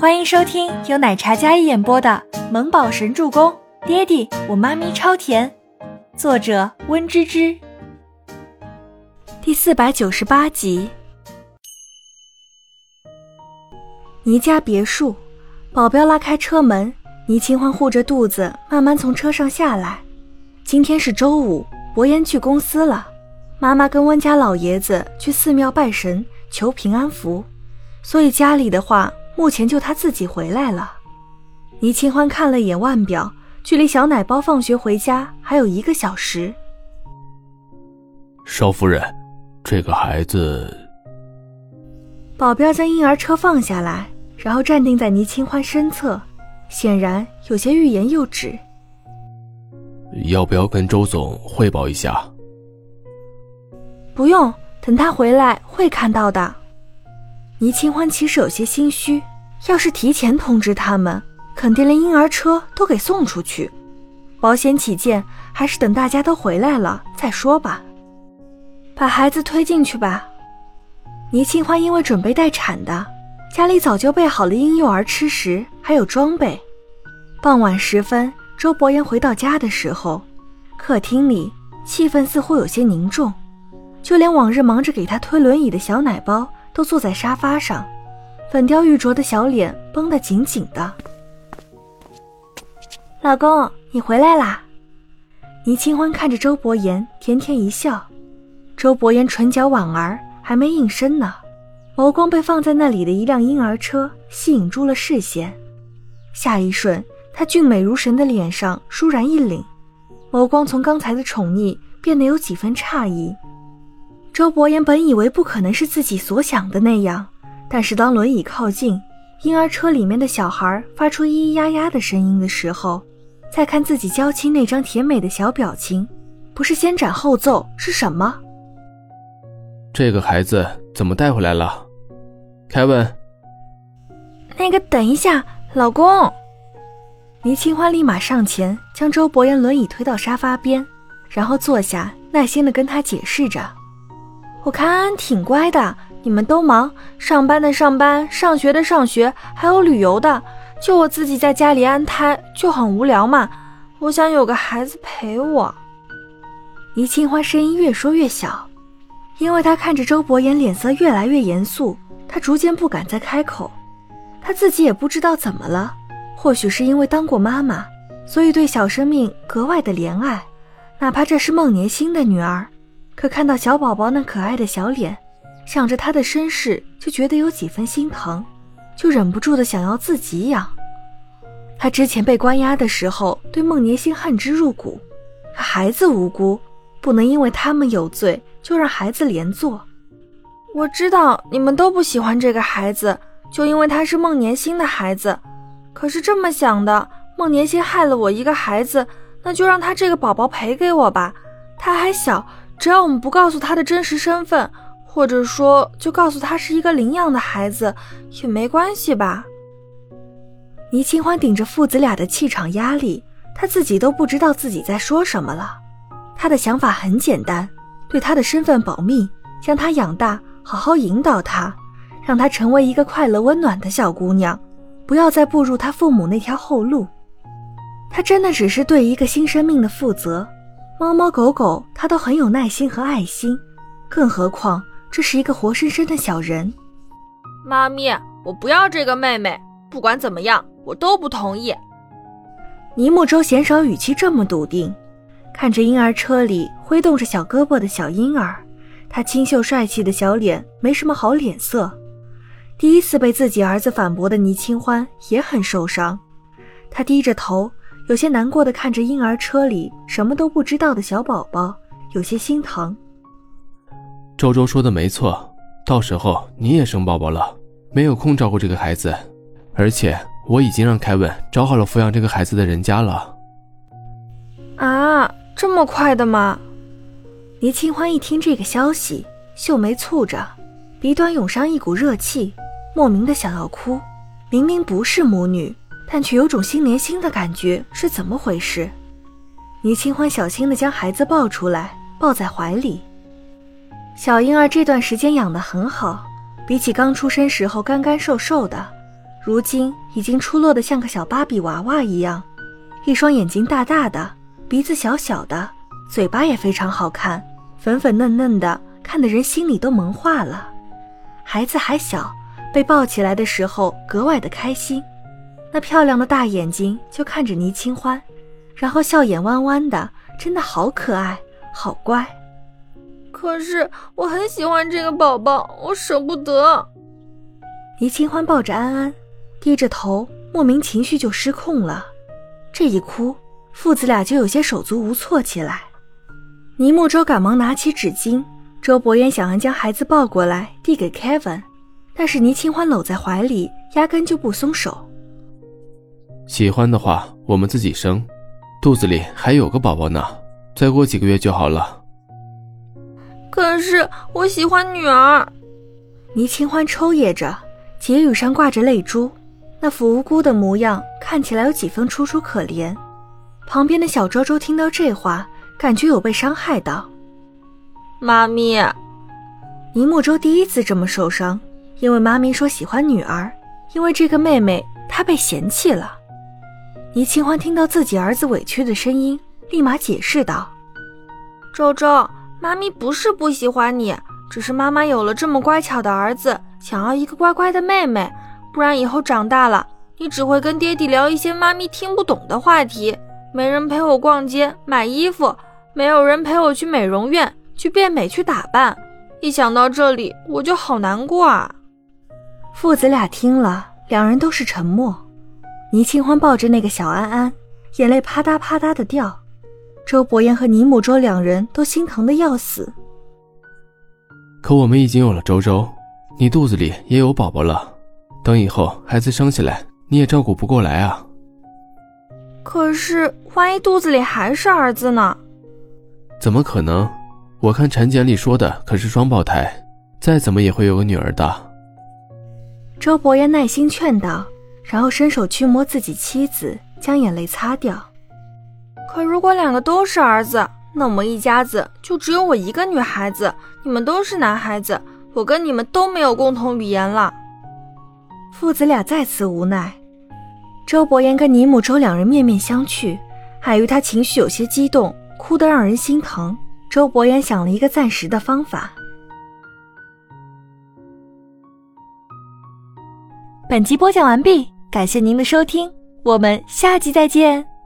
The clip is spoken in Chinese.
欢迎收听由奶茶嘉一演播的《萌宝神助攻》，爹地我妈咪超甜，作者温芝芝。第四百九十八集。倪家别墅，保镖拉开车门，倪清欢护着肚子慢慢从车上下来。今天是周五，伯言去公司了，妈妈跟温家老爷子去寺庙拜神求平安符，所以家里的话。目前就他自己回来了。倪清欢看了眼腕表，距离小奶包放学回家还有一个小时。少夫人，这个孩子……保镖将婴儿车放下来，然后站定在倪清欢身侧，显然有些欲言又止。要不要跟周总汇报一下？不用，等他回来会看到的。倪清欢其实有些心虚，要是提前通知他们，肯定连婴儿车都给送出去。保险起见，还是等大家都回来了再说吧。把孩子推进去吧。倪清欢因为准备待产的，家里早就备好了婴幼儿吃食，还有装备。傍晚时分，周伯言回到家的时候，客厅里气氛似乎有些凝重，就连往日忙着给他推轮椅的小奶包。都坐在沙发上，粉雕玉琢的小脸绷得紧紧的。老公，你回来啦！倪清欢看着周伯言，甜甜一笑。周伯言唇角莞儿，还没应声呢，眸光被放在那里的一辆婴儿车吸引住了视线。下一瞬，他俊美如神的脸上倏然一凛，眸光从刚才的宠溺变得有几分诧异。周伯言本以为不可能是自己所想的那样，但是当轮椅靠近，婴儿车里面的小孩发出咿咿呀呀的声音的时候，再看自己娇妻那张甜美的小表情，不是先斩后奏是什么？这个孩子怎么带回来了？凯文，那个等一下，老公。倪清欢立马上前将周伯言轮椅推到沙发边，然后坐下，耐心的跟他解释着。我看安安挺乖的，你们都忙，上班的上班，上学的上学，还有旅游的，就我自己在家里安胎，就很无聊嘛。我想有个孩子陪我。倪清欢声音越说越小，因为她看着周伯言脸色越来越严肃，她逐渐不敢再开口。她自己也不知道怎么了，或许是因为当过妈妈，所以对小生命格外的怜爱，哪怕这是孟年星的女儿。可看到小宝宝那可爱的小脸，想着他的身世，就觉得有几分心疼，就忍不住的想要自己养。他之前被关押的时候，对孟年星恨之入骨，可孩子无辜，不能因为他们有罪就让孩子连坐。我知道你们都不喜欢这个孩子，就因为他是孟年星的孩子。可是这么想的，孟年星害了我一个孩子，那就让他这个宝宝赔给我吧，他还小。只要我们不告诉他的真实身份，或者说就告诉他是一个领养的孩子，也没关系吧？倪清欢顶着父子俩的气场压力，他自己都不知道自己在说什么了。他的想法很简单，对他的身份保密，将他养大，好好引导他，让他成为一个快乐温暖的小姑娘，不要再步入他父母那条后路。他真的只是对一个新生命的负责。猫猫狗狗，它都很有耐心和爱心，更何况这是一个活生生的小人。妈咪，我不要这个妹妹，不管怎么样，我都不同意。尼木舟鲜少语气这么笃定，看着婴儿车里挥动着小胳膊的小婴儿，他清秀帅气的小脸没什么好脸色。第一次被自己儿子反驳的倪清欢也很受伤，他低着头。有些难过的看着婴儿车里什么都不知道的小宝宝，有些心疼。周周说的没错，到时候你也生宝宝了，没有空照顾这个孩子，而且我已经让凯文找好了抚养这个孩子的人家了。啊，这么快的吗？倪清欢一听这个消息，秀眉蹙着，鼻端涌上一股热气，莫名的想要哭。明明不是母女。但却有种心连心的感觉，是怎么回事？倪清欢小心地将孩子抱出来，抱在怀里。小婴儿这段时间养得很好，比起刚出生时候干干瘦瘦的，如今已经出落得像个小芭比娃娃一样，一双眼睛大大的，鼻子小小的，嘴巴也非常好看，粉粉嫩嫩的，看得人心里都萌化了。孩子还小，被抱起来的时候格外的开心，那漂亮的大眼睛就看着倪清欢，然后笑眼弯弯的，真的好可爱，好乖。可是我很喜欢这个宝宝，我舍不得。倪清欢抱着安安。低着头，莫名情绪就失控了。这一哭，父子俩就有些手足无措起来。倪木舟赶忙拿起纸巾，周伯言想要将孩子抱过来递给 Kevin，但是倪清欢搂在怀里，压根就不松手。喜欢的话，我们自己生，肚子里还有个宝宝呢，再过几个月就好了。可是我喜欢女儿。倪清欢抽噎着，睫羽上挂着泪珠。那副无辜的模样看起来有几分楚楚可怜。旁边的小周周听到这话，感觉有被伤害到。妈咪，倪木舟第一次这么受伤，因为妈咪说喜欢女儿，因为这个妹妹她被嫌弃了。倪清欢听到自己儿子委屈的声音，立马解释道：“周周，妈咪不是不喜欢你，只是妈妈有了这么乖巧的儿子，想要一个乖乖的妹妹。”不然以后长大了，你只会跟爹地聊一些妈咪听不懂的话题，没人陪我逛街买衣服，没有人陪我去美容院去变美去打扮。一想到这里，我就好难过啊！父子俩听了，两人都是沉默。倪清欢抱着那个小安安，眼泪啪嗒啪嗒的掉。周伯言和倪母周两人都心疼的要死。可我们已经有了周周，你肚子里也有宝宝了。等以后孩子生下来，你也照顾不过来啊。可是万一肚子里还是儿子呢？怎么可能？我看产检里说的可是双胞胎，再怎么也会有个女儿的。周伯言耐心劝道，然后伸手去摸自己妻子，将眼泪擦掉。可如果两个都是儿子，那我们一家子就只有我一个女孩子，你们都是男孩子，我跟你们都没有共同语言了。父子俩再次无奈，周伯言跟尼母周两人面面相觑。碍于他情绪有些激动，哭得让人心疼。周伯言想了一个暂时的方法。本集播讲完毕，感谢您的收听，我们下集再见。